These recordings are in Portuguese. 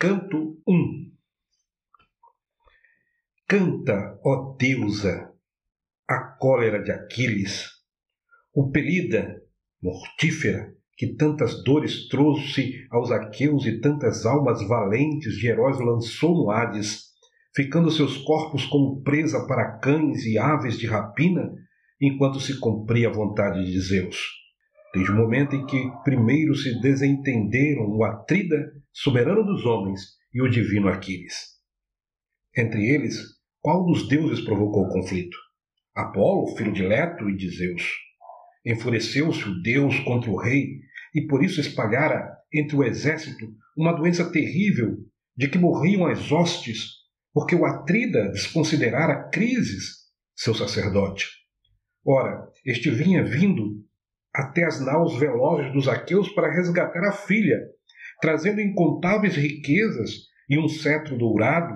Canto 1 Canta, ó deusa, a cólera de Aquiles, o pelida, mortífera, que tantas dores trouxe aos aqueus e tantas almas valentes de heróis lançou no Hades, ficando seus corpos como presa para cães e aves de rapina, enquanto se cumpria a vontade de Zeus desde o momento em que primeiro se desentenderam o Atrida, soberano dos homens, e o divino Aquiles. Entre eles, qual dos deuses provocou o conflito? Apolo, filho de Leto e de Zeus. Enfureceu-se o deus contra o rei e por isso espalhara entre o exército uma doença terrível de que morriam as hostes, porque o Atrida desconsiderara Crises, seu sacerdote. Ora, este vinha vindo até as naus velozes dos aqueus para resgatar a filha, trazendo incontáveis riquezas e um cetro dourado,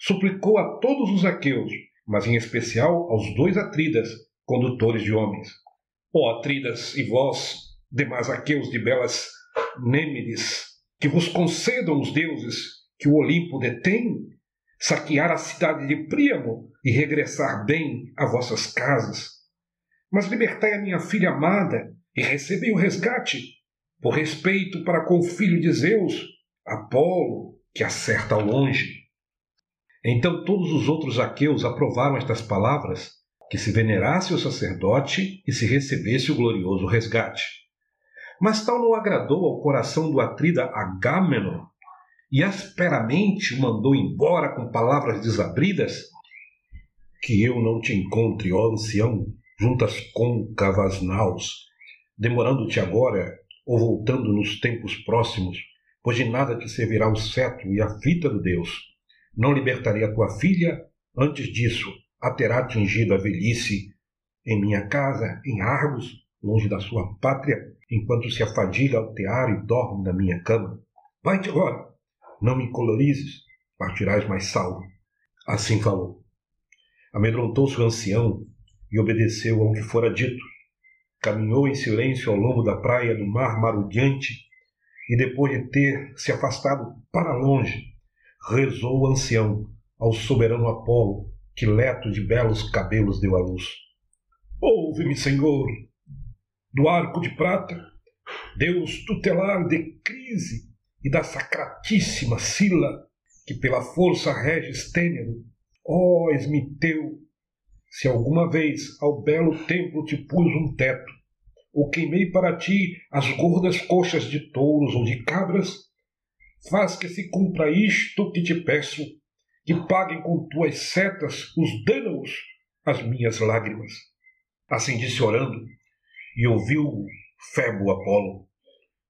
suplicou a todos os aqueus, mas em especial aos dois atridas, condutores de homens. Ó atridas e vós, demais aqueus de belas Nêmides, que vos concedam os deuses que o Olimpo detém, saquear a cidade de Príamo e regressar bem a vossas casas. Mas libertai a minha filha amada, e recebem o resgate, por respeito para com o filho de Zeus, Apolo, que acerta ao longe. Então todos os outros aqueus aprovaram estas palavras, que se venerasse o sacerdote e se recebesse o glorioso resgate. Mas tal não agradou ao coração do atrida Agamenon, e asperamente o mandou embora com palavras desabridas, que eu não te encontre, ó ancião, juntas côncavas naus, demorando-te agora ou voltando nos tempos próximos, pois de nada te servirá o cetro e a fita do Deus. Não libertarei a tua filha, antes disso a terá atingido a velhice em minha casa, em Argos, longe da sua pátria, enquanto se afadiga ao tear e dorme na minha cama. Vai-te agora, não me colorizes, partirás mais salvo. Assim falou. Amedrontou-se o ancião e obedeceu ao que fora dito, Caminhou em silêncio ao longo da praia do mar marulhante e, depois de ter se afastado para longe, rezou o ancião ao soberano Apolo, que leto de belos cabelos deu à luz. Ouve-me, Senhor, do arco de prata, Deus tutelar de crise e da sacratíssima Sila, que pela força rege Estênero, ó Esmiteu, se alguma vez ao belo templo te pus um teto, ou queimei para ti as gordas coxas de touros ou de cabras, faz que se cumpra isto que te peço, que paguem com tuas setas os danos as minhas lágrimas. Assim disse orando, e ouviu Febo Apolo.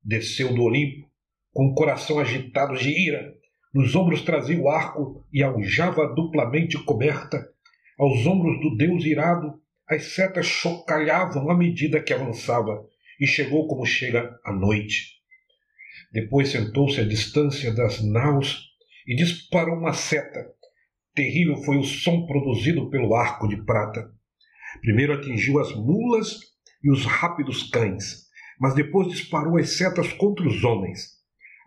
Desceu do Olimpo, com o coração agitado de ira, nos ombros trazia o arco e aljava duplamente coberta, aos ombros do deus irado, as setas chocalhavam à medida que avançava e chegou como chega a noite. Depois sentou-se à distância das naus e disparou uma seta. Terrível foi o som produzido pelo arco de prata. Primeiro atingiu as mulas e os rápidos cães, mas depois disparou as setas contra os homens.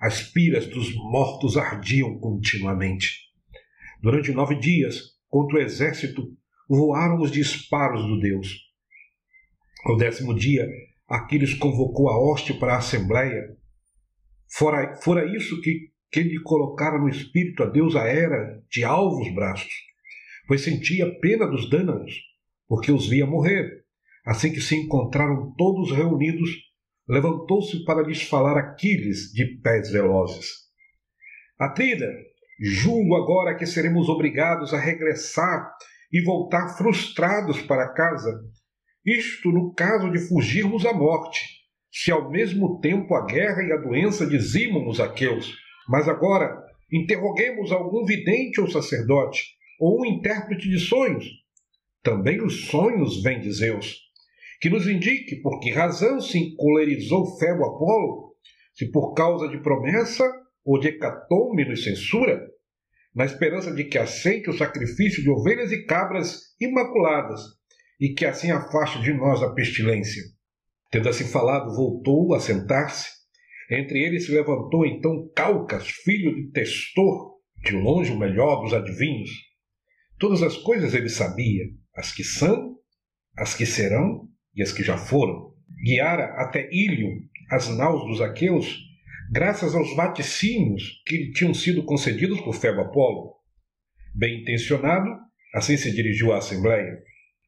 As piras dos mortos ardiam continuamente. Durante nove dias, contra o exército voaram os disparos do Deus. Ao décimo dia, Aquiles convocou a hoste para a assembleia. Fora, fora isso que, que lhe colocara no espírito a deusa Hera de alvos braços, pois sentia pena dos dânaos, porque os via morrer. Assim que se encontraram todos reunidos, levantou-se para lhes falar Aquiles de pés velozes. Atrida, Julgo agora que seremos obrigados a regressar e voltar frustrados para casa. Isto no caso de fugirmos à morte, se ao mesmo tempo a guerra e a doença dizimam os aqueus. Mas agora, interroguemos algum vidente ou sacerdote, ou um intérprete de sonhos. Também os sonhos vêm de Zeus, que nos indique por que razão se encolerizou Febo Apolo, se por causa de promessa ou de hecatombe nos censura, na esperança de que aceite o sacrifício de ovelhas e cabras imaculadas e que assim afaste de nós a pestilência. Tendo assim falado, voltou a sentar-se. Entre eles se levantou então Calcas, filho de Testor, de longe o melhor dos adivinhos. Todas as coisas ele sabia, as que são, as que serão e as que já foram. Guiara até Ílio as naus dos aqueus, graças aos vaticínios que lhe tinham sido concedidos por Febo Apolo. Bem intencionado, assim se dirigiu à Assembleia.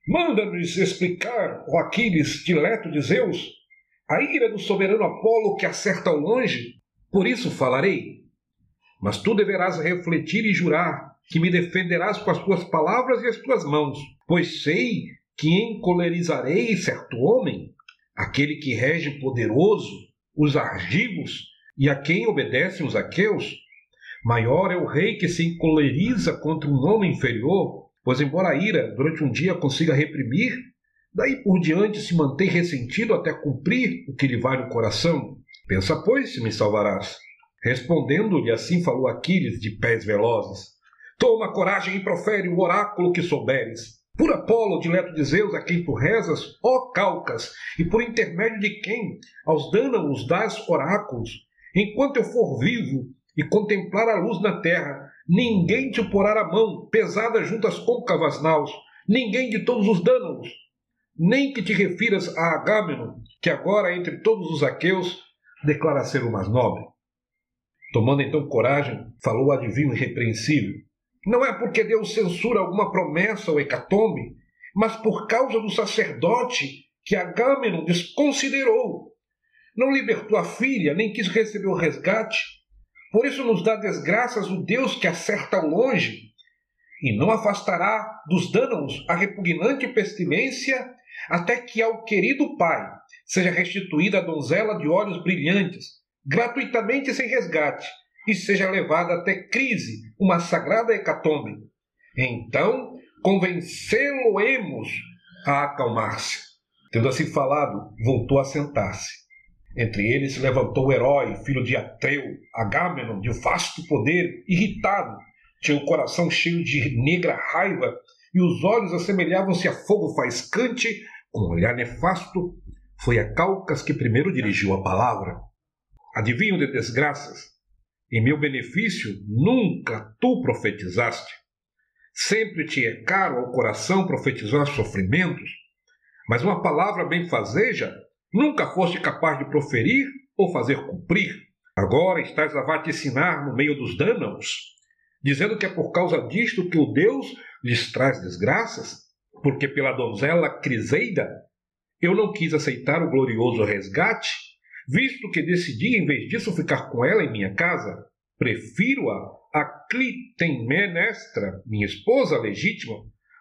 Manda-nos explicar, ó Aquiles, dileto de Zeus, a ira do soberano Apolo que acerta ao longe, por isso falarei. Mas tu deverás refletir e jurar que me defenderás com as tuas palavras e as tuas mãos, pois sei que encolerizarei certo homem, aquele que rege poderoso, os argivos e a quem obedecem os aqueus. Maior é o rei que se encoleriza contra um homem inferior, pois, embora a ira durante um dia consiga reprimir, daí por diante se mantém ressentido até cumprir o que lhe vai no coração. Pensa, pois, se me salvarás. Respondendo-lhe, assim falou Aquiles de pés velozes: Toma coragem e profere o oráculo que souberes. Por Apolo, dileto de Zeus, a quem tu rezas, ó Calcas, e por intermédio de quem aos dânaos das oráculos, enquanto eu for vivo e contemplar a luz na terra, ninguém te porá a mão pesada junto às côncavas naus, ninguém de todos os dânaos, nem que te refiras a Agamenon, que agora entre todos os aqueus declara ser o mais nobre. Tomando então coragem, falou o adivinho irrepreensível. Não é porque Deus censura alguma promessa ou hecatombe, mas por causa do sacerdote que Agamenon desconsiderou. Não libertou a filha, nem quis receber o resgate. Por isso nos dá desgraças o Deus que acerta ao longe, e não afastará dos danos a repugnante pestilência, até que ao querido pai seja restituída a donzela de olhos brilhantes, gratuitamente sem resgate, e seja levada até crise, uma sagrada hecatombe. Então convencê-lo-emos a acalmar-se. Tendo assim falado, voltou a sentar-se. Entre eles se levantou o herói, filho de Atreu, Agamenon, de vasto poder, irritado, tinha o coração cheio de negra raiva e os olhos assemelhavam-se a fogo faiscante, com um olhar nefasto. Foi a Calcas que primeiro dirigiu a palavra. Adivinho de desgraças, em meu benefício nunca tu profetizaste. Sempre te é caro ao coração profetizar sofrimentos, mas uma palavra benfazeja nunca foste capaz de proferir ou fazer cumprir. Agora estás a vaticinar no meio dos dânaos, dizendo que é por causa disto que o Deus lhes traz desgraças, porque pela donzela Criseida eu não quis aceitar o glorioso resgate visto que decidi, em vez disso, ficar com ela em minha casa, prefiro-a a Clitemnestra, minha esposa legítima,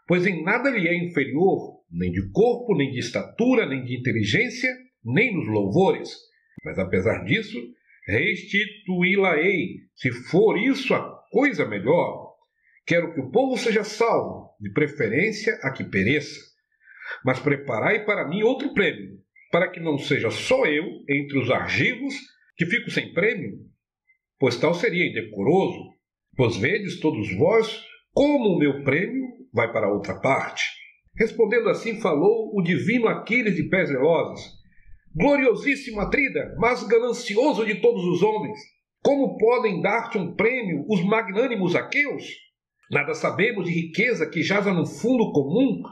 pois em nada lhe é inferior, nem de corpo, nem de estatura, nem de inteligência, nem nos louvores. Mas apesar disso, restituí-la-ei, se for isso a coisa melhor. Quero que o povo seja salvo, de preferência a que pereça. Mas preparai para mim outro prêmio, para que não seja só eu, entre os argivos, que fico sem prêmio? Pois tal seria indecoroso, pois vedes todos vós como o meu prêmio vai para outra parte. Respondendo assim, falou o divino Aquiles de pés velozes. Gloriosíssimo Atrida, mas ganancioso de todos os homens, como podem dar-te um prêmio os magnânimos aqueus? Nada sabemos de riqueza que jaza no fundo comum,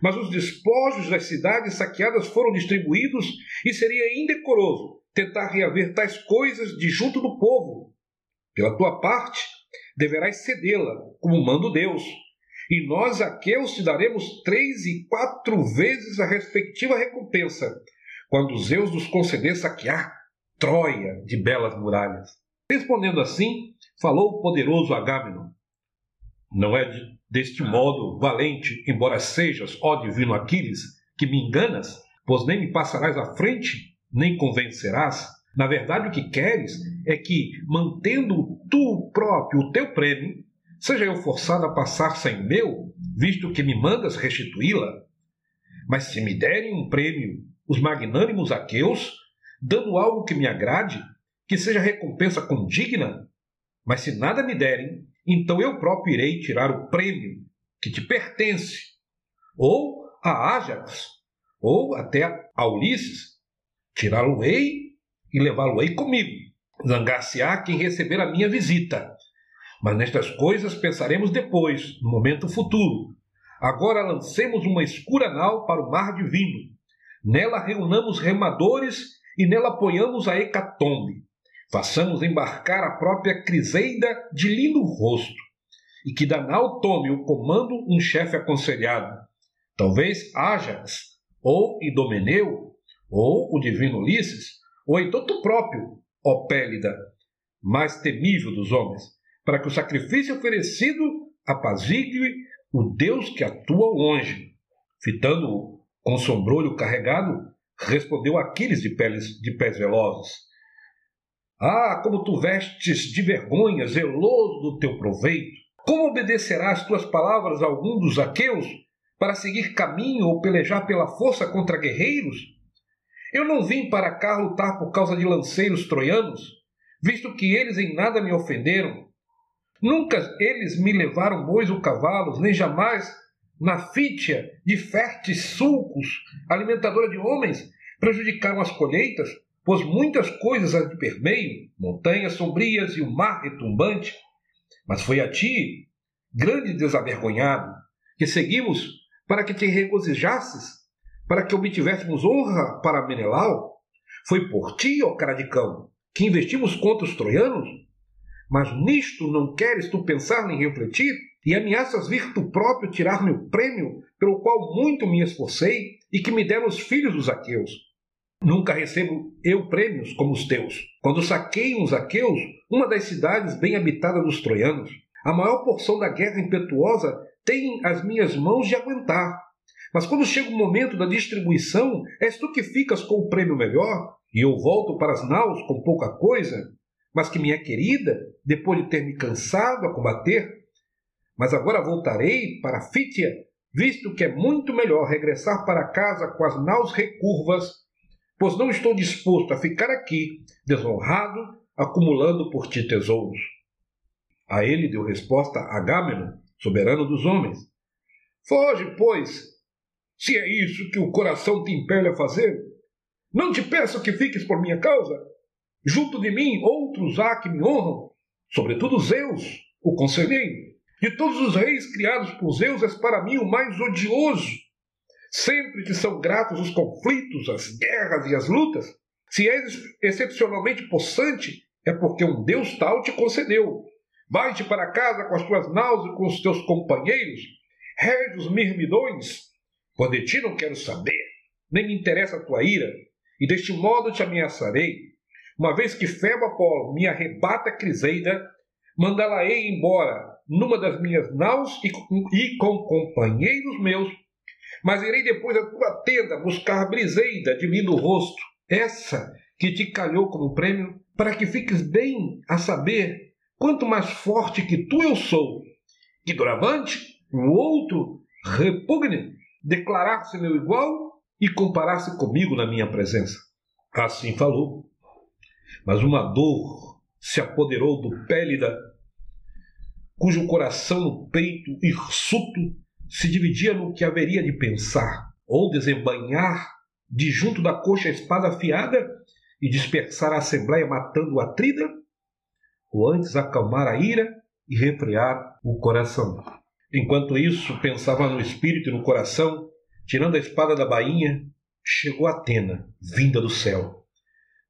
mas os despojos das cidades saqueadas foram distribuídos e seria indecoroso tentar reaver tais coisas de junto do povo. Pela tua parte, deverás cedê-la, como manda Deus. E nós, aqueus, te daremos três e quatro vezes a respectiva recompensa, quando Zeus nos conceder saquear Troia de belas muralhas. Respondendo assim, falou o poderoso Agamenon. Não é de Deste modo, valente, embora sejas, ó divino Aquiles, que me enganas, pois nem me passarás à frente, nem convencerás. Na verdade, o que queres é que, mantendo tu próprio o teu prêmio, seja eu forçado a passar sem meu, visto que me mandas restituí-la. Mas se me derem um prêmio os magnânimos aqueus, dando algo que me agrade, que seja recompensa condigna, mas se nada me derem, então eu próprio irei tirar o prêmio que te pertence, ou a Ajax, ou até a Ulisses. Tirá-lo-ei e levá-lo-ei comigo. Zangar-se-á quem receber a minha visita. Mas nestas coisas pensaremos depois, no momento futuro. Agora lancemos uma escura nau para o mar divino. Nela reunamos remadores e nela apoiamos a hecatombe. Façamos embarcar a própria Criseida de lindo rosto, e que da nau tome o comando um chefe aconselhado. Talvez Ájax, ou Idomeneu, ou o divino Ulisses, ou então tu próprio, ó Pélida, mais temível dos homens, para que o sacrifício oferecido apazigue o Deus que atua longe. Fitando-o com sombrolho carregado, respondeu Aquiles de, peles, de pés velozes. Ah, como tu vestes de vergonha, zeloso do teu proveito! Como obedecerás tuas palavras a algum dos aqueus para seguir caminho ou pelejar pela força contra guerreiros? Eu não vim para cá lutar por causa de lanceiros troianos, visto que eles em nada me ofenderam. Nunca eles me levaram bois ou cavalos, nem jamais na fítia de férteis sulcos, alimentadora de homens, prejudicaram as colheitas, pois muitas coisas as de permeio, montanhas sombrias e o mar retumbante. Mas foi a ti, grande desavergonhado, que seguimos para que te regozijasses, para que obtivéssemos honra para Menelau. Foi por ti, ó Caradicão, que investimos contra os troianos? Mas nisto não queres tu pensar nem refletir? E ameaças vir tu próprio tirar-me o prêmio pelo qual muito me esforcei e que me deram os filhos dos aqueus. Nunca recebo eu prêmios como os teus. Quando saquei os aqueus, uma das cidades bem habitadas dos troianos, a maior porção da guerra impetuosa tem as minhas mãos de aguentar. Mas quando chega o momento da distribuição, és tu que ficas com o prêmio melhor, e eu volto para as naus com pouca coisa, mas que minha querida, depois de ter me cansado a combater, mas agora voltarei para Fítia, visto que é muito melhor regressar para casa com as naus recurvas, pois não estou disposto a ficar aqui, desonrado, acumulando por ti tesouros. A ele deu resposta Agamenon, soberano dos homens. Foge, pois, se é isso que o coração te impele a fazer. Não te peço que fiques por minha causa, Junto de mim outros há que me honram, sobretudo Zeus, o conselheiro. De todos os reis criados por Zeus, és para mim o mais odioso. Sempre te são gratos os conflitos, as guerras e as lutas. Se és excepcionalmente possante, é porque um Deus tal te concedeu. Vai-te para casa com as tuas naus e com os teus companheiros, rege os mirmidões, pois de ti não quero saber, nem me interessa a tua ira, e deste modo te ameaçarei, uma vez que Febo Apolo me arrebata Criseida, mandá-la-ei embora numa das minhas naus e, e com companheiros meus, mas irei depois à tua tenda buscar Briseida de lindo rosto, essa que te calhou como prêmio, para que fiques bem a saber quanto mais forte que tu eu sou, que doravante o outro repugne declarar-se meu igual e comparar-se comigo na minha presença. Assim falou mas uma dor se apoderou do Pélida, cujo coração no peito hirsuto se dividia no que haveria de pensar, ou desembanhar de junto da coxa a espada afiada e dispersar a assembleia matando o atrida, ou antes acalmar a ira e refrear o coração. Enquanto isso, pensava no espírito e no coração, tirando a espada da bainha, chegou Atena, vinda do céu.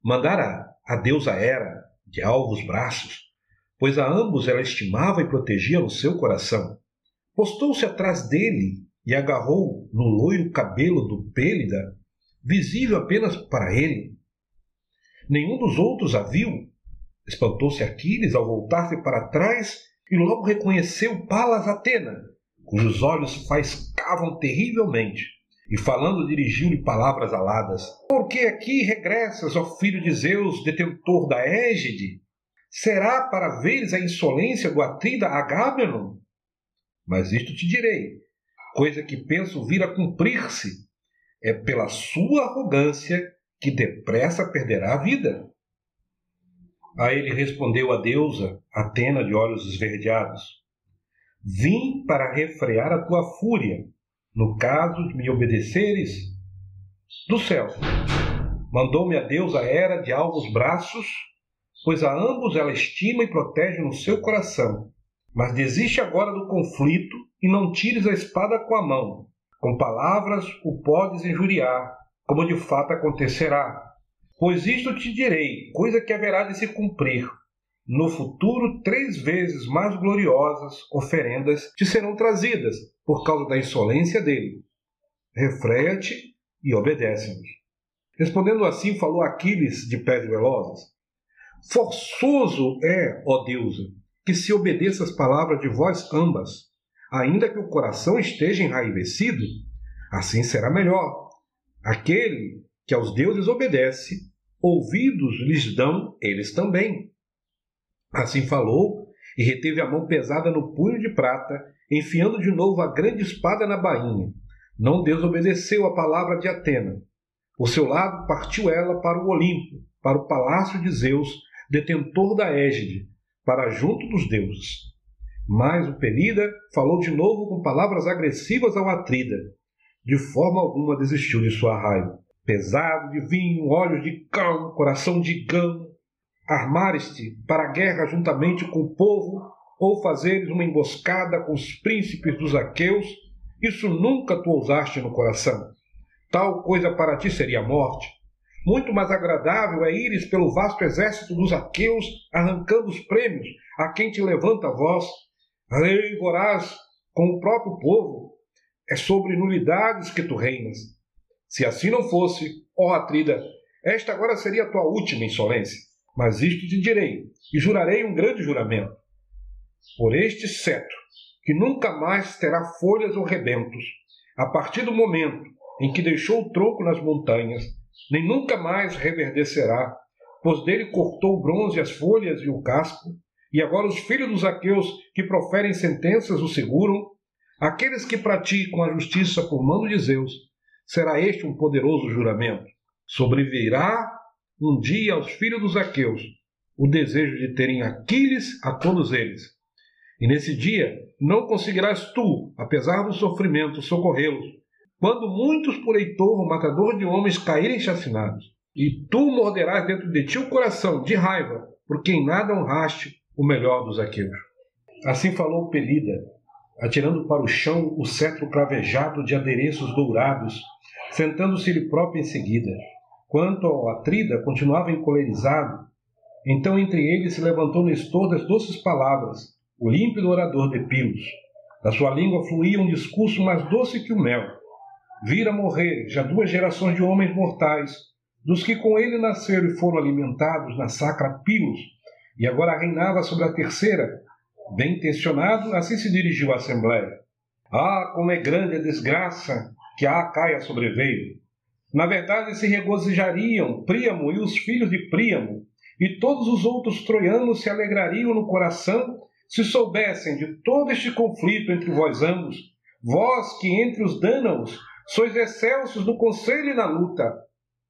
Mandara a deusa Hera, de alvos braços, pois a ambos ela estimava e protegia no seu coração. Postou-se atrás dele e agarrou no loiro cabelo do Pélida, visível apenas para ele. Nenhum dos outros a viu. Espantou-se Aquiles ao voltar-se para trás e logo reconheceu Palas Atena, cujos olhos faiscavam terrivelmente e falando dirigiu-lhe palavras aladas. Por que aqui regressas, ó filho de Zeus, detentor da égide? Será para veres a insolência do atrida Agamemnon? Mas isto te direi, coisa que penso vir a cumprir-se. É pela sua arrogância que depressa perderá a vida. A ele respondeu a deusa, Atena de olhos esverdeados: Vim para refrear a tua fúria no caso de me obedeceres, do céu. Mandou-me a Deus a era de alvos braços, pois a ambos ela estima e protege no seu coração. Mas desiste agora do conflito e não tires a espada com a mão. Com palavras o podes injuriar, como de fato acontecerá. Pois isto te direi, coisa que haverá de se cumprir. No futuro, três vezes mais gloriosas oferendas te serão trazidas, por causa da insolência dele. Refreia-te e obedece-nos. Respondendo assim, falou Aquiles de pés velozes: Forçoso é, ó deusa, que se obedeça as palavras de vós ambas, ainda que o coração esteja enraivecido, assim será melhor. Aquele que aos deuses obedece, ouvidos lhes dão eles também. Assim falou e reteve a mão pesada no punho de prata, enfiando de novo a grande espada na bainha. Não desobedeceu a palavra de Atena. Por seu lado partiu ela para o Olimpo, para o palácio de Zeus, detentor da égide, para junto dos deuses. Mas o Pelida falou de novo com palavras agressivas ao Atrida. De forma alguma desistiu de sua raiva. Pesado de vinho, olhos de cão, coração de gamo, armares-te para a guerra juntamente com o povo, ou fazeres uma emboscada com os príncipes dos aqueus, isso nunca tu ousaste no coração. Tal coisa para ti seria morte. Muito mais agradável é ires pelo vasto exército dos aqueus, arrancando os prêmios a quem te levanta a voz. Rei voraz com o próprio povo, é sobre nulidades que tu reinas. Se assim não fosse, ó Atrida, esta agora seria a tua última insolência. Mas isto te direi, e jurarei um grande juramento. Por este cetro, que nunca mais terá folhas ou rebentos, a partir do momento em que deixou o tronco nas montanhas, nem nunca mais reverdecerá, pois dele cortou o bronze, as folhas e o casco, e agora os filhos dos aqueus que proferem sentenças o seguram, aqueles que praticam a justiça por mando de Zeus, será este um poderoso juramento. Sobrevirá um dia aos filhos dos aqueus o desejo de terem Aquiles a todos eles. E nesse dia não conseguirás tu, apesar do sofrimento, socorrê-los, quando muitos por Heitor, o matador de homens, caírem chacinados. E tu morderás dentro de ti o coração, de raiva, porque em nada honraste o melhor dos aqueus. Assim falou Pelida, atirando para o chão o cetro cravejado de adereços dourados, sentando-se ele próprio em seguida. Quanto ao Atrida, continuava encolerizado. Então entre eles se levantou Nestor das doces palavras, o límpido orador de Pilos. Da sua língua fluía um discurso mais doce que o mel. Vira morrer já duas gerações de homens mortais, dos que com ele nasceram e foram alimentados na sacra Pilos, e agora reinava sobre a terceira. Bem intencionado, assim se dirigiu à Assembleia. Ah, como é grande a desgraça que a Acaia sobreveio! Na verdade, se regozijariam Príamo e os filhos de Príamo, e todos os outros troianos se alegrariam no coração se soubessem de todo este conflito entre vós ambos, vós que entre os dânaos sois excelsos no conselho e na luta.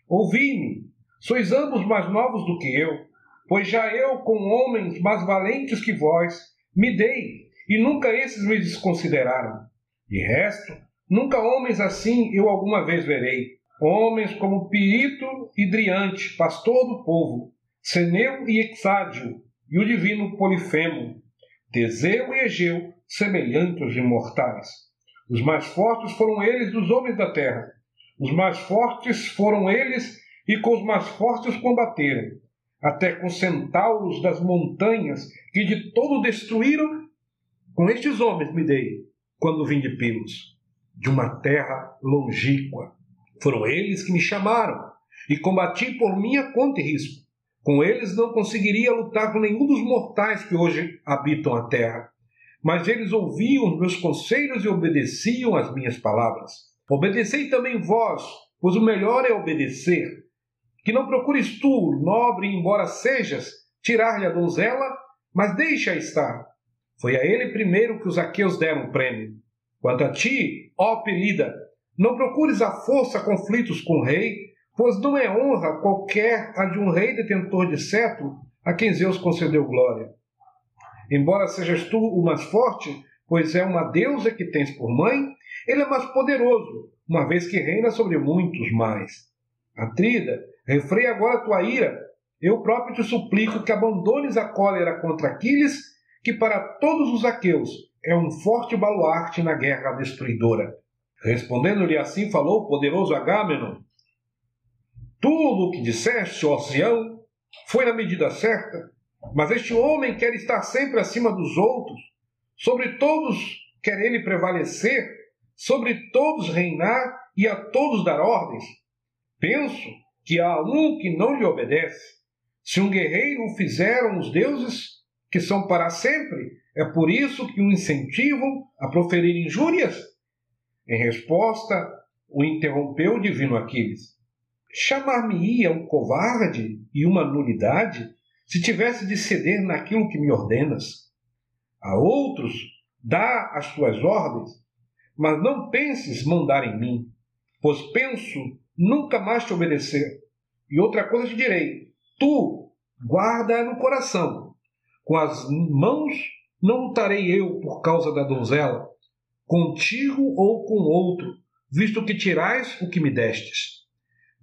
Ouvi-me, sois ambos mais novos do que eu, pois já eu, com homens mais valentes que vós, me dei, e nunca esses me desconsideraram. De resto, nunca homens assim eu alguma vez verei. Homens como Pirito e Driante, pastor do povo, Seneu e Exádio, e o divino Polifemo, Teseu e Egeu, semelhantes imortais. Os mais fortes foram eles dos homens da terra. Os mais fortes foram eles e com os mais fortes combateram até com centauros das montanhas que de todo destruíram, com estes homens me dei, quando vim de Pilos, de uma terra longínqua. Foram eles que me chamaram, e combati por minha conta e risco. Com eles não conseguiria lutar com nenhum dos mortais que hoje habitam a terra. Mas eles ouviam meus conselhos e obedeciam às minhas palavras. Obedecei também vós, pois o melhor é obedecer, que não procures tu, nobre, embora sejas, tirar-lhe a donzela, mas deixa estar. Foi a ele primeiro que os aqueus deram o prêmio. Quanto a ti, ó Pelida, não procures à força conflitos com o rei, pois não é honra qualquer a de um rei detentor de cetro a quem Zeus concedeu glória. Embora sejas tu o mais forte, pois é uma deusa que tens por mãe, ele é mais poderoso, uma vez que reina sobre muitos mais. Atrida Refreia agora tua ira. Eu próprio te suplico que abandones a cólera contra Aquiles, que para todos os aqueus é um forte baluarte na guerra destruidora. Respondendo-lhe assim falou o poderoso Agamenon. Tudo o que disseste, ó Sião, foi na medida certa, mas este homem quer estar sempre acima dos outros, sobre todos quer ele prevalecer, sobre todos reinar e a todos dar ordens. Penso que há um que não lhe obedece. Se um guerreiro o fizeram os deuses, que são para sempre, é por isso que o incentivam a proferir injúrias? Em resposta, o interrompeu o divino Aquiles. Chamar-me-ia um covarde e uma nulidade se tivesse de ceder naquilo que me ordenas. A outros dá as tuas ordens, mas não penses mandar em mim, pois penso nunca mais te obedecer. E outra coisa te direi: tu guarda no coração. Com as mãos não lutarei eu por causa da donzela, contigo ou com outro, visto que tirais o que me destes.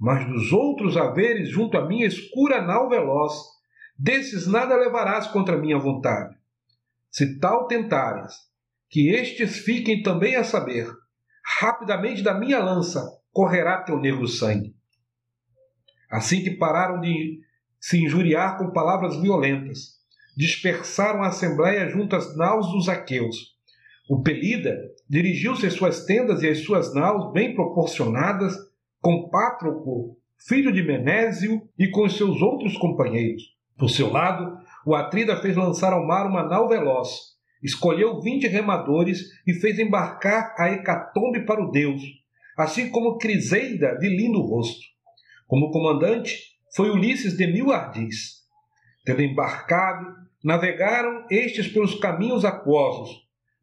Mas dos outros haveres junto a minha escura nau veloz, desses nada levarás contra minha vontade. Se tal tentares, que estes fiquem também a saber, rapidamente da minha lança correrá teu negro sangue. Assim que pararam de se injuriar com palavras violentas, dispersaram a assembleia junto às naus dos aqueus, o Pelida dirigiu-se às suas tendas e às suas naus bem proporcionadas com Pátroclo, filho de Menésio, e com seus outros companheiros. Por seu lado, o Atrida fez lançar ao mar uma nau veloz, escolheu vinte remadores e fez embarcar a Hecatombe para o deus, assim como Criseida de lindo rosto. Como comandante foi Ulisses de mil ardis. Tendo embarcado, navegaram estes pelos caminhos aquosos,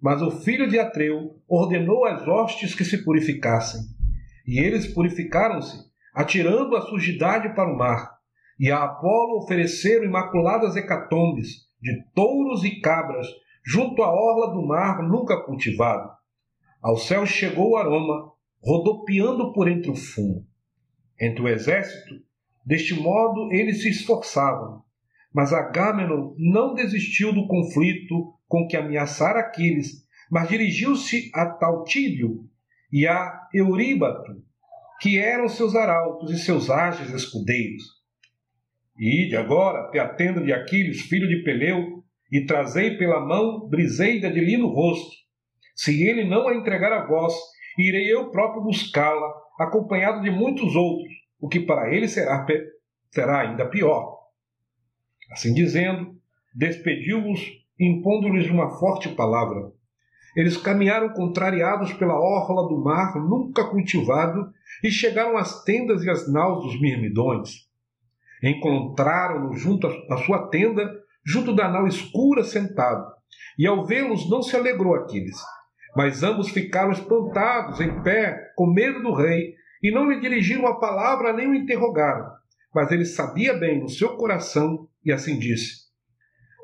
mas o filho de Atreu ordenou às hostes que se purificassem. E eles purificaram-se, atirando a sujidade para o mar. E a Apolo ofereceram imaculadas hecatombes de touros e cabras junto à orla do mar nunca cultivado. Ao céu chegou o aroma, rodopiando por entre o fumo. Entre o exército, deste modo eles se esforçavam, mas Agamenon não desistiu do conflito com que ameaçara Aquiles, mas dirigiu-se a Tautílio e a Euríbato, que eram seus arautos e seus ágeis escudeiros. Ide agora até a tenda de Aquiles, filho de Peleu, e trazei pela mão Briseida de lino rosto. Se ele não a entregar a vós, irei eu próprio buscá-la, acompanhado de muitos outros, o que para ele será, será ainda pior. Assim dizendo, despediu-os, impondo-lhes uma forte palavra. Eles caminharam contrariados pela orla do mar nunca cultivado e chegaram às tendas e às naus dos mirmidões. Encontraram-no junto à sua tenda, junto da nau escura sentado, e ao vê-los não se alegrou Aquiles. Mas ambos ficaram espantados, em pé, com medo do rei, e não lhe dirigiram a palavra nem o interrogaram. Mas ele sabia bem no seu coração e assim disse: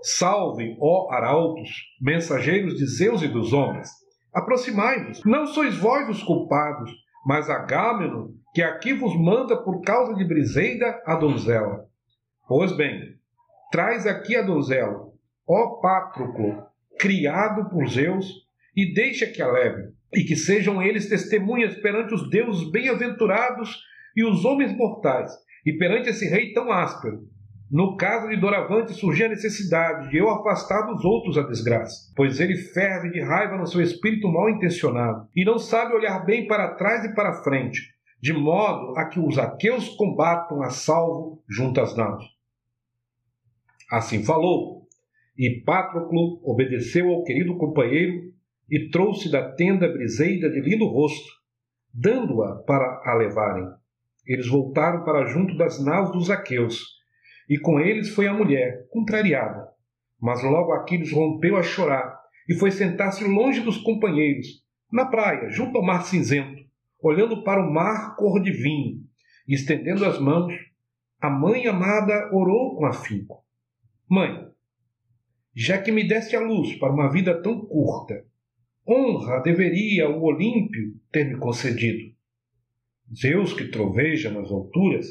Salve, ó arautos, mensageiros de Zeus e dos homens. Aproximai-vos, não sois vós os culpados, mas Agamenon, que aqui vos manda por causa de Briseida, a donzela. Pois bem, traz aqui a donzela, ó Patroclo, criado por Zeus, e deixa que a leve, e que sejam eles testemunhas perante os deuses bem-aventurados e os homens mortais, e perante esse rei tão áspero, no caso de Doravante surgia a necessidade de eu afastar dos outros a desgraça, pois ele ferve de raiva no seu espírito mal intencionado e não sabe olhar bem para trás e para frente, de modo a que os aqueus combatam a salvo junto às naus. Assim falou, e Patroclo obedeceu ao querido companheiro e trouxe da tenda Briseida de lindo rosto, dando-a para a levarem. Eles voltaram para junto das naus dos aqueus, e com eles foi a mulher, contrariada. Mas logo Aquiles rompeu a chorar e foi sentar-se longe dos companheiros, na praia, junto ao mar cinzento, olhando para o mar cor de vinho, e estendendo as mãos, a mãe amada orou com afinco. Mãe, já que me deste a luz para uma vida tão curta, honra deveria o Olímpio ter me concedido. Zeus, que troveja nas alturas,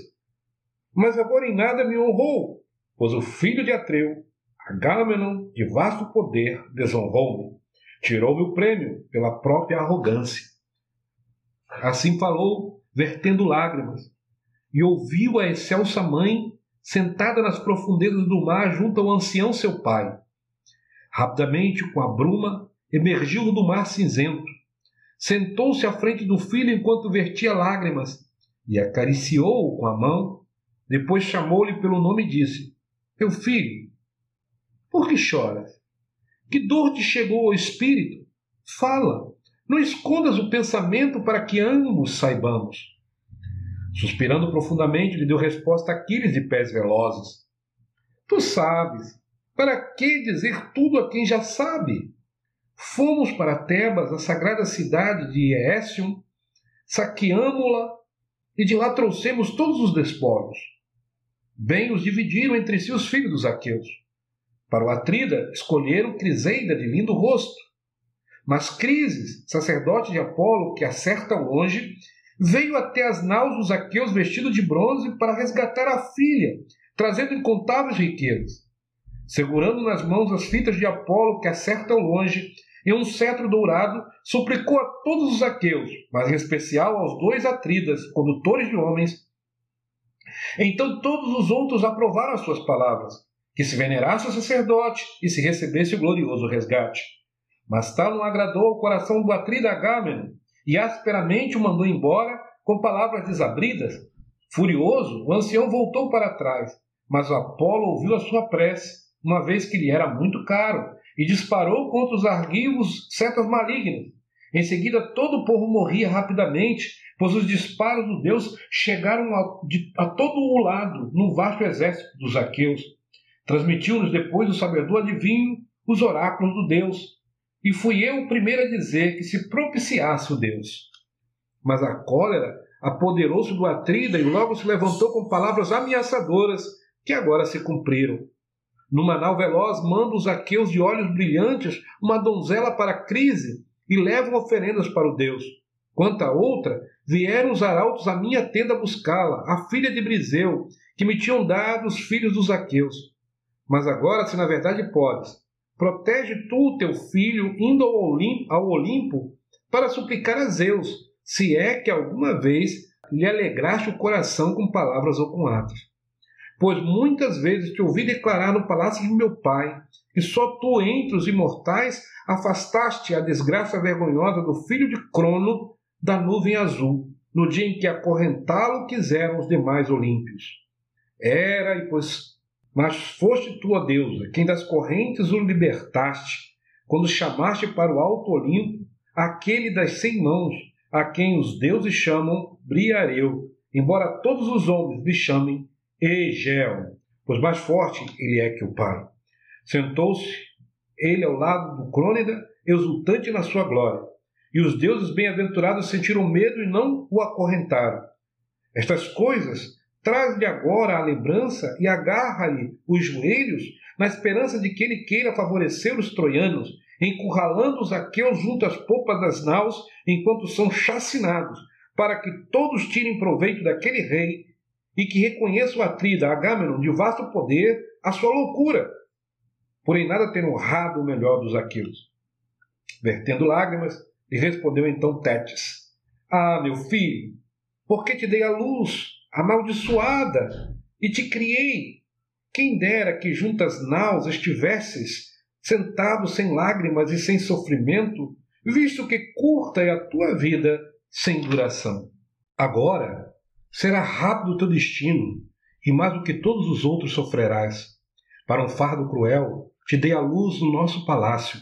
mas agora em nada me honrou, pois o filho de Atreu, Agamenon, de vasto poder, desonrou-me, tirou-me o prêmio pela própria arrogância. Assim falou, vertendo lágrimas, e ouviu a excelsa mãe sentada nas profundezas do mar junto ao ancião seu pai. Rapidamente, com a bruma, emergiu do mar cinzento. Sentou-se à frente do filho enquanto vertia lágrimas e acariciou-o com a mão. Depois chamou-lhe pelo nome e disse: Meu filho, por que choras? Que dor te chegou ao espírito? Fala, não escondas o pensamento para que ambos saibamos. Suspirando profundamente, lhe deu resposta Aquiles de pés velozes. Tu sabes, para que dizer tudo a quem já sabe? Fomos para Tebas, a sagrada cidade de Écium, saqueamo-la e de lá trouxemos todos os despojos. Bem os dividiram entre si os filhos dos aqueus. Para o Atrida escolheram Criseida de lindo rosto. Mas Crises, sacerdote de Apolo, que acerta longe, veio até as naus dos aqueus vestido de bronze para resgatar a filha, trazendo incontáveis riquezas. Segurando nas mãos as fitas de Apolo que acerta longe, e um cetro dourado, suplicou a todos os aqueus, mas em especial aos dois atridas, condutores de homens. Então todos os outros aprovaram as suas palavras, que se venerasse o sacerdote e se recebesse o glorioso resgate. Mas tal não agradou ao coração do atrida Agamenon, e asperamente o mandou embora com palavras desabridas. Furioso, o ancião voltou para trás, mas o Apolo ouviu a sua prece, uma vez que lhe era muito caro, e disparou contra os argivos setas malignas. Em seguida, todo o povo morria rapidamente, pois os disparos do Deus chegaram a, de, a todo o lado no vasto exército dos aqueus. Transmitiu-nos depois o sabedor adivinho os oráculos do Deus, e fui eu o primeiro a dizer que se propiciasse o Deus. Mas a cólera apoderou-se do Atrida e logo se levantou com palavras ameaçadoras que agora se cumpriram. Numa nau veloz, manda os aqueus de olhos brilhantes uma donzela para a crise e levam oferendas para o Deus. Quanto a outra, vieram os arautos à minha tenda buscá-la, a filha de Briseu, que me tinham dado os filhos dos aqueus. Mas agora, se na verdade podes, Protege tu o teu filho indo ao Olimpo, para suplicar a Zeus, se é que alguma vez lhe alegraste o coração com palavras ou com atos. Pois muitas vezes te ouvi declarar no palácio de meu pai, que só tu entre os imortais afastaste a desgraça vergonhosa do filho de Crono da nuvem azul, no dia em que acorrentá-lo quiseram os demais olímpios. Era, e pois mas foste tu, ó deusa, quem das correntes o libertaste, quando chamaste para o alto Olimpo aquele das cem mãos, a quem os deuses chamam Briareu, embora todos os homens lhe chamem Egel, pois mais forte ele é que o Pai. Sentou-se ele ao lado do Crônida, exultante na sua glória, e os deuses bem-aventurados sentiram medo e não o acorrentaram. Estas coisas Traz-lhe agora a lembrança e agarra-lhe os joelhos, na esperança de que ele queira favorecer os troianos, encurralando os aqueus junto às popas das naus, enquanto são chacinados, para que todos tirem proveito daquele rei e que reconheça o atrida Agamenon de vasto poder a sua loucura, porém nada ter honrado o melhor dos aqueus. Vertendo lágrimas, lhe respondeu então Tétis: Ah, meu filho, por que te dei a luz amaldiçoada, e te criei. Quem dera que juntas naus estivesses, sentado sem lágrimas e sem sofrimento, visto que curta é a tua vida sem duração. Agora será rápido o teu destino, e mais do que todos os outros sofrerás. Para um fardo cruel, te dei a luz no nosso palácio.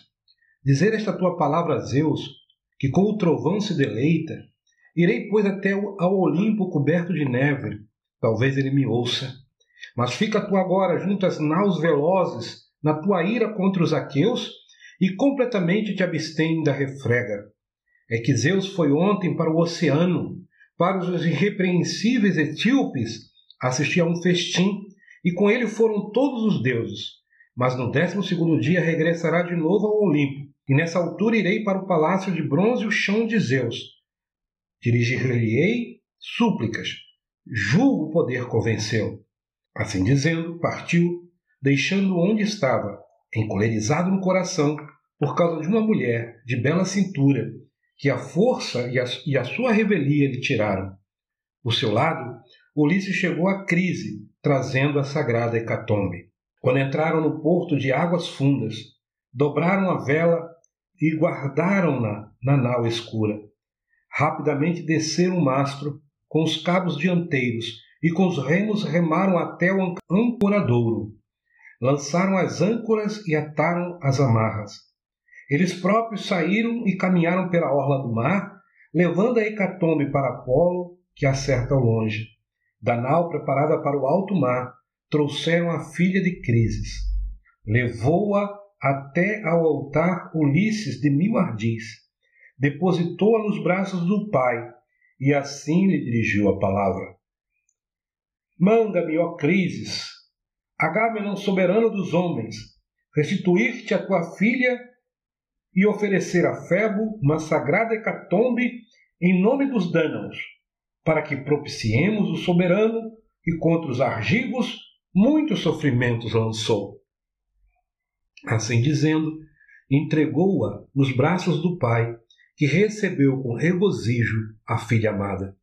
Dizer esta tua palavra a Zeus, que com o trovão se deleita, Irei, pois, até ao Olimpo coberto de neve. Talvez ele me ouça. Mas fica tu agora junto às naus velozes, na tua ira contra os aqueus, e completamente te abstém da refrega. É que Zeus foi ontem para o oceano, para os irrepreensíveis etíopes, assistir a um festim, e com ele foram todos os deuses. Mas no décimo segundo dia regressará de novo ao Olimpo, e nessa altura irei para o palácio de bronze o chão de Zeus Dirigir-lhe-ei súplicas, julgo poder convencê-lo. Assim dizendo, partiu, deixando onde estava, encolerizado no coração por causa de uma mulher de bela cintura, que a força e a, e a sua revelia lhe tiraram. Por seu lado, Ulisses chegou à crise, trazendo a sagrada hecatombe. Quando entraram no porto de águas fundas, dobraram a vela e guardaram-na na nau escura. Rapidamente desceram o mastro com os cabos dianteiros e com os remos remaram até o ancoradouro. Lançaram as âncoras e ataram as amarras. Eles próprios saíram e caminharam pela orla do mar, levando a hecatombe para Apolo, que acerta ao longe. Da nau preparada para o alto mar, trouxeram a filha de Crises. Levou-a até ao altar Ulisses de mil ardis. Depositou-a nos braços do pai e assim lhe dirigiu a palavra. Manda-me, ó Crises, Agamenon soberano dos homens, restituir-te a tua filha e oferecer a Febo uma sagrada hecatombe em nome dos Dânaos, para que propiciemos o soberano que contra os argivos muitos sofrimentos lançou. Assim dizendo, entregou-a nos braços do pai, que recebeu com regozijo a filha amada.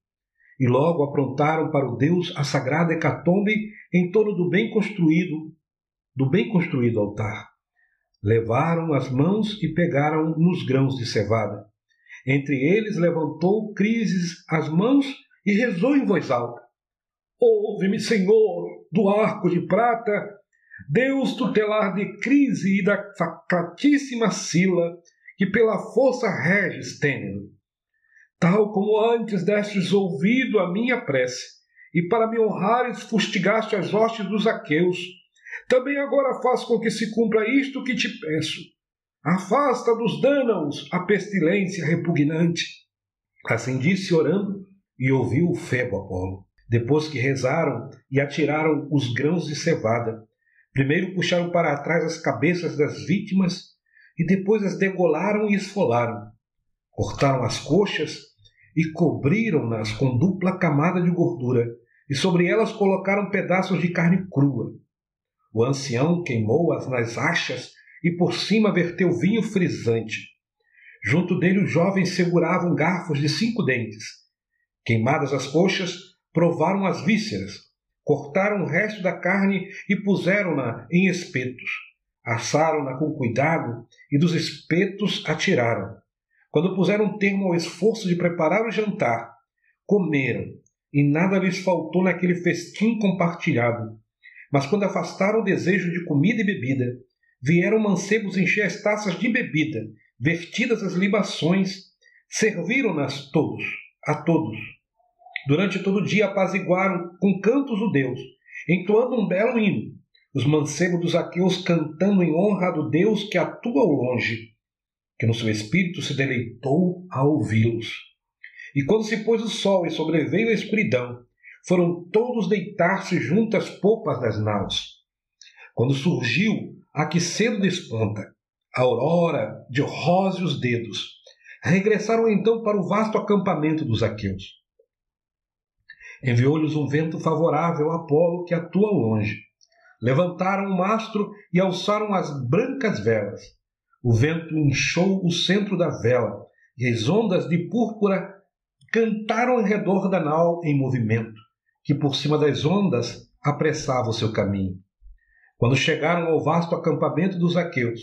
E logo aprontaram para o Deus a sagrada hecatombe em torno do bem construído, do bem construído altar. Levaram as mãos e pegaram nos grãos de cevada. Entre eles levantou Crises as mãos e rezou em voz alta: Ouve-me, Senhor, do arco de prata, Deus tutelar de crise e da sacratíssima Sila, que pela força reges tênero. Tal como antes destes ouvido a minha prece, e para me honrares fustigaste as hostes dos aqueus, também agora faz com que se cumpra isto que te peço. Afasta dos dânaos a pestilência repugnante. Assim disse orando, e ouviu o Febo Apolo. Depois que rezaram e atiraram os grãos de cevada, primeiro puxaram para trás as cabeças das vítimas e depois as degolaram e esfolaram. Cortaram as coxas e cobriram-nas com dupla camada de gordura, e sobre elas colocaram pedaços de carne crua. O ancião queimou-as nas achas e por cima verteu vinho frisante. Junto dele os jovens seguravam garfos de cinco dentes. Queimadas as coxas, provaram as vísceras, cortaram o resto da carne e puseram-na em espetos. Assaram-na com cuidado e dos espetos atiraram. Quando puseram termo ao esforço de preparar o jantar, comeram, e nada lhes faltou naquele festim compartilhado. Mas quando afastaram o desejo de comida e bebida, vieram mancebos encher as taças de bebida, vertidas as libações, serviram-nas todos, a todos. Durante todo o dia apaziguaram com cantos o Deus, entoando um belo hino, os mancebos dos aqueus cantando em honra do Deus que atua ao longe, que no seu espírito se deleitou a ouvi-los. E quando se pôs o sol e sobreveio a escuridão, foram todos deitar-se junto às polpas das naus. Quando surgiu a que cedo desponta, a aurora de róseos dedos, regressaram então para o vasto acampamento dos aqueus. Enviou-lhes um vento favorável a Apolo que atua ao longe Levantaram o mastro e alçaram as brancas velas. O vento inchou o centro da vela, e as ondas de púrpura cantaram ao redor da nau em movimento, que por cima das ondas apressava o seu caminho. Quando chegaram ao vasto acampamento dos aqueus,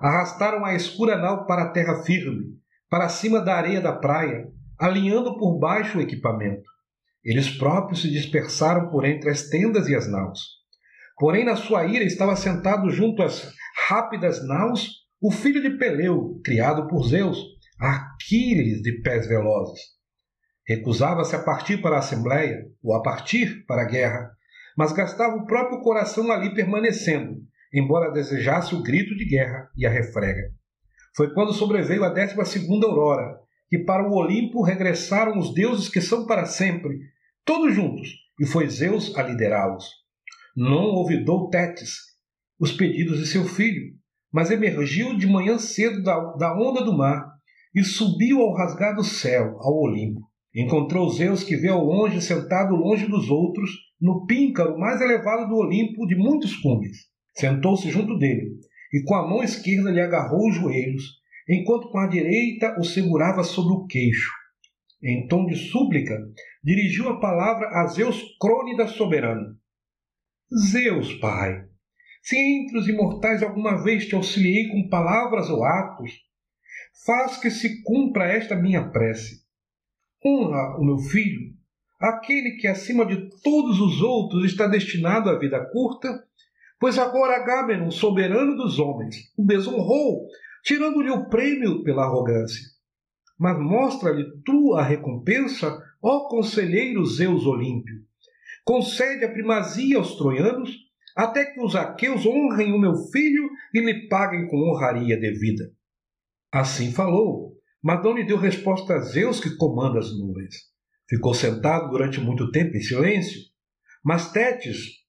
arrastaram a escura nau para a terra firme, para cima da areia da praia, alinhando por baixo o equipamento. Eles próprios se dispersaram por entre as tendas e as naus. Porém, na sua ira estava sentado junto às rápidas naus o filho de Peleu, criado por Zeus, Aquiles de pés velozes. Recusava-se a partir para a assembleia, ou a partir para a guerra, mas gastava o próprio coração ali permanecendo, embora desejasse o grito de guerra e a refrega. Foi quando sobreveio a décima segunda aurora, que para o Olimpo regressaram os deuses que são para sempre, todos juntos, e foi Zeus a liderá-los. Não ouvidou Tétis os pedidos de seu filho, mas emergiu de manhã cedo da, da onda do mar e subiu ao rasgado céu, ao Olimpo. Encontrou Zeus que vê ao longe, sentado longe dos outros, no píncaro mais elevado do Olimpo de muitos cumes. Sentou-se junto dele e com a mão esquerda lhe agarrou os joelhos, enquanto com a direita o segurava sobre o queixo. Em tom de súplica, dirigiu a palavra a Zeus Crônida soberano. Zeus, Pai, se entre os imortais alguma vez te auxiliei com palavras ou atos, faz que se cumpra esta minha prece. Honra o meu filho, aquele que acima de todos os outros está destinado à vida curta, pois agora Agamenon, soberano dos homens, o desonrou, tirando-lhe o prêmio pela arrogância. Mas mostra-lhe tu a recompensa, ó conselheiro Zeus Olímpio. Concede a primazia aos troianos, até que os aqueus honrem o meu filho e lhe paguem com honraria devida. Assim falou, mas não lhe deu resposta a Zeus que comanda as nuvens. Ficou sentado durante muito tempo em silêncio, mas Tétis,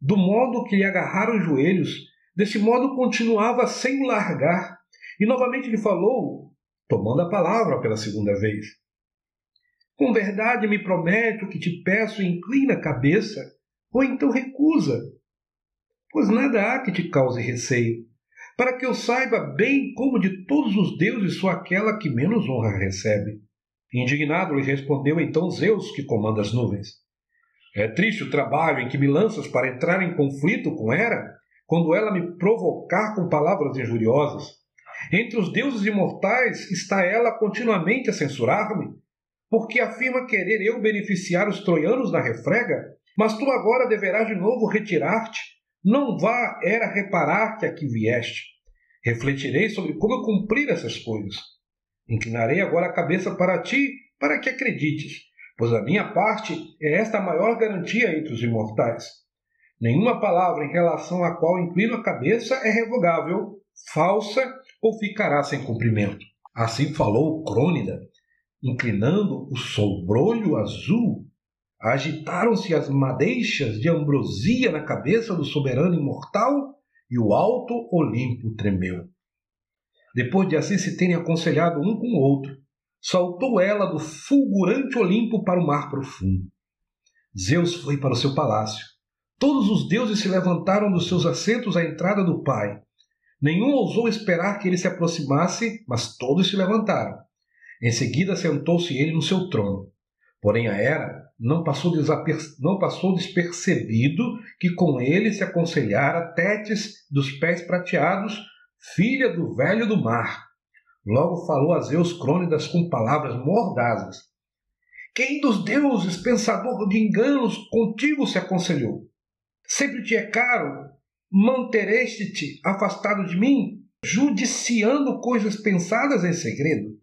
do modo que lhe agarraram os joelhos, desse modo continuava sem largar, e novamente lhe falou, tomando a palavra pela segunda vez. Com verdade me promete o que te peço e inclina a cabeça, ou então recusa, pois nada há que te cause receio, para que eu saiba bem como de todos os deuses sou aquela que menos honra recebe. Indignado lhe respondeu então Zeus, que comanda as nuvens. É triste o trabalho em que me lanças para entrar em conflito com Hera, quando ela me provocar com palavras injuriosas. Entre os deuses imortais está ela continuamente a censurar-me, porque afirma querer eu beneficiar os troianos na refrega, mas tu agora deverás de novo retirar-te. Não vá, Hera, reparar que aqui vieste. Refletirei sobre como eu cumprir essas coisas. Inclinarei agora a cabeça para ti, para que acredites pois a minha parte é esta a maior garantia entre os imortais. Nenhuma palavra em relação à qual inclino a cabeça é revogável, falsa ou ficará sem cumprimento. Assim falou Crônida, inclinando o sobrolho azul. Agitaram-se as madeixas de ambrosia na cabeça do soberano imortal e o alto Olimpo tremeu. Depois de assim se terem aconselhado um com o outro, saltou ela do fulgurante Olimpo para o mar profundo. Zeus foi para o seu palácio. Todos os deuses se levantaram dos seus assentos à entrada do pai. Nenhum ousou esperar que ele se aproximasse, mas todos se levantaram. Em seguida sentou-se ele no seu trono. Porém a Hera não passou, não passou despercebido que com ele se aconselhara Tétis dos pés prateados, filha do velho do mar, Logo falou a Zeus Crônidas com palavras mordazes. Quem dos deuses, pensador de enganos, contigo se aconselhou? Sempre te é caro mantereste-te afastado de mim, judiciando coisas pensadas em segredo?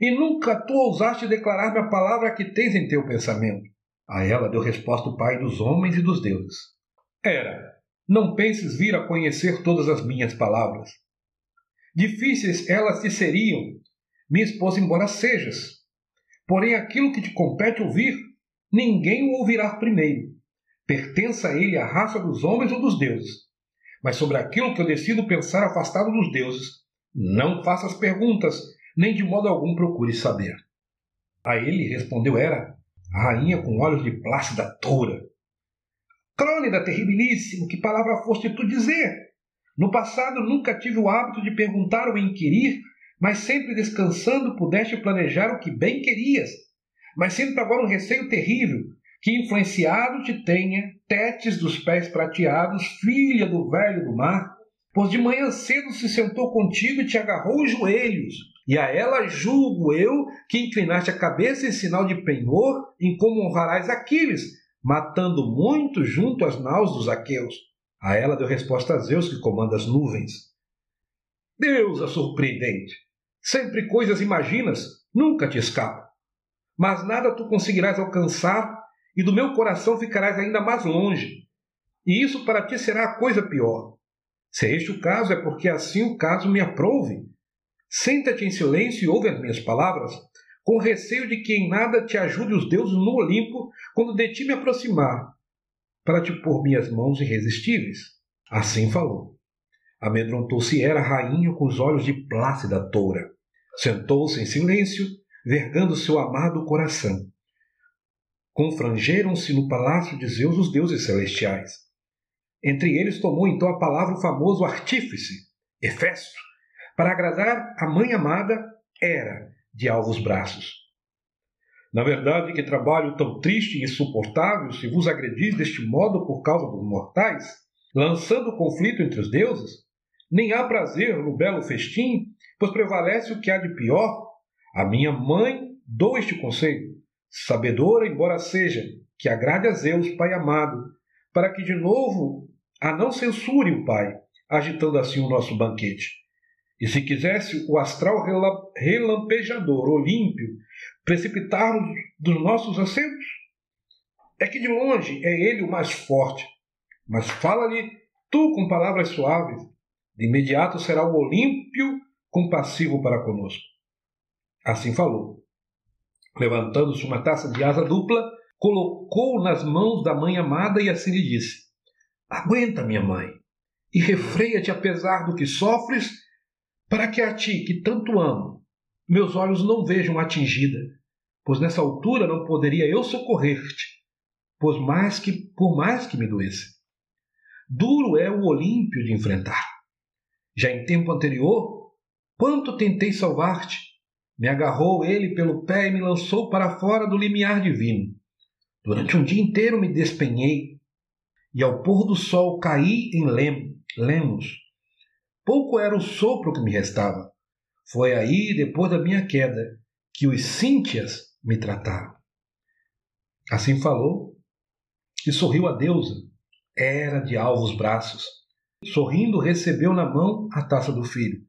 E nunca tu ousaste declarar-me a palavra que tens em teu pensamento. A ela deu resposta o Pai dos homens e dos deuses. Era, não penses vir a conhecer todas as minhas palavras. Difíceis elas te seriam, minha esposa, embora sejas. Porém, aquilo que te compete ouvir, ninguém o ouvirá primeiro. Pertença a ele a raça dos homens ou dos deuses. Mas sobre aquilo que eu decido pensar afastado dos deuses, não faças perguntas, nem de modo algum procure saber. A ele respondeu Hera, a rainha com olhos de plácida toura. Crônida terribilíssimo, que palavra foste tu dizer? No passado nunca tive o hábito de perguntar ou inquirir, mas sempre descansando pudeste planejar o que bem querias. Mas sinto agora um receio terrível, que influenciado te tenha Tétis dos pés prateados, filha do velho do mar, pois de manhã cedo se sentou contigo e te agarrou os joelhos. E a ela julgo eu que inclinaste a cabeça em sinal de penhor em como honrarás Aquiles, matando muito junto às naus dos aqueus. A ela deu resposta a Zeus, que comanda as nuvens. Deusa surpreendente! Sempre coisas imaginas, nunca te escapa. Mas nada tu conseguirás alcançar, e do meu coração ficarás ainda mais longe. E isso para ti será a coisa pior. Se este o caso, é porque assim o caso me aprouve. Senta-te em silêncio e ouve as minhas palavras, com receio de que em nada te ajude os deuses no Olimpo quando de ti me aproximar, para te pôr minhas mãos irresistíveis. Assim falou. Amedrontou-se era a rainha com os olhos de plácida toura. Sentou-se em silêncio, vergando seu amado coração. Confrangeram-se no palácio de Zeus os deuses celestiais. Entre eles tomou então a palavra o famoso artífice, Hefesto, para agradar a mãe amada, era de alvos braços. Na verdade, que trabalho tão triste e insuportável se vos agredis deste modo por causa dos mortais, lançando conflito entre os deuses? Nem há prazer no belo festim, pois prevalece o que há de pior. A minha mãe dou este conselho, sabedora, embora seja, que agrade a Zeus, Pai amado, para que de novo a não censure o Pai, agitando assim o nosso banquete. E se quisesse o astral relampejador, olímpio, precipitar-nos dos nossos assentos? É que de longe é ele o mais forte, mas fala-lhe tu com palavras suaves, de imediato será o Olímpio compassivo para conosco. Assim falou. Levantando-se uma taça de asa dupla, colocou nas mãos da mãe amada e assim lhe disse: Aguenta, minha mãe, e refreia-te apesar do que sofres, para que a ti, que tanto amo, meus olhos não vejam atingida, pois nessa altura não poderia eu socorrer-te, pois mais que por mais que me doesse. Duro é o Olímpio de enfrentar. Já em tempo anterior, quanto tentei salvar-te, me agarrou ele pelo pé e me lançou para fora do limiar divino. Durante um dia inteiro me despenhei, e ao pôr do sol caí em lem lemos. Pouco era o sopro que me restava. Foi aí, depois da minha queda, que os Cíntias me trataram. Assim falou e sorriu a deusa. Era de alvos braços. Sorrindo, recebeu na mão a taça do filho.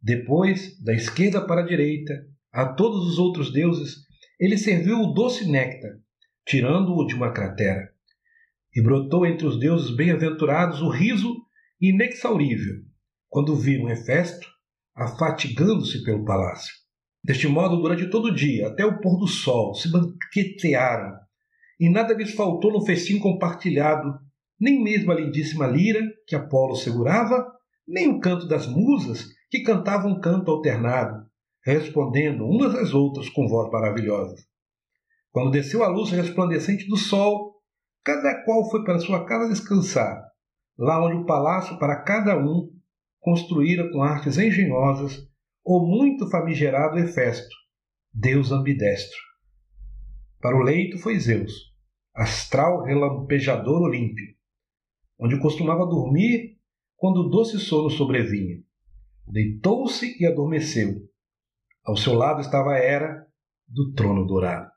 Depois, da esquerda para a direita, a todos os outros deuses, ele serviu o doce néctar, tirando-o de uma cratera. E brotou entre os deuses bem-aventurados o riso inexaurível, quando viram Hefesto afatigando-se pelo palácio. Deste modo, durante todo o dia, até o pôr do sol, se banquetearam, e nada lhes faltou no festim compartilhado, nem mesmo a lindíssima lira que Apolo segurava, nem o canto das musas que cantavam um canto alternado, respondendo umas às outras com voz maravilhosa. Quando desceu a luz resplandecente do sol, cada qual foi para sua casa descansar, lá onde o palácio para cada um construíra com artes engenhosas o muito famigerado Hefesto, deus ambidestro. Para o leito foi Zeus, astral relampejador olímpio, onde costumava dormir quando o doce sono sobrevinha. Deitou-se e adormeceu. Ao seu lado estava a Hera do trono dourado.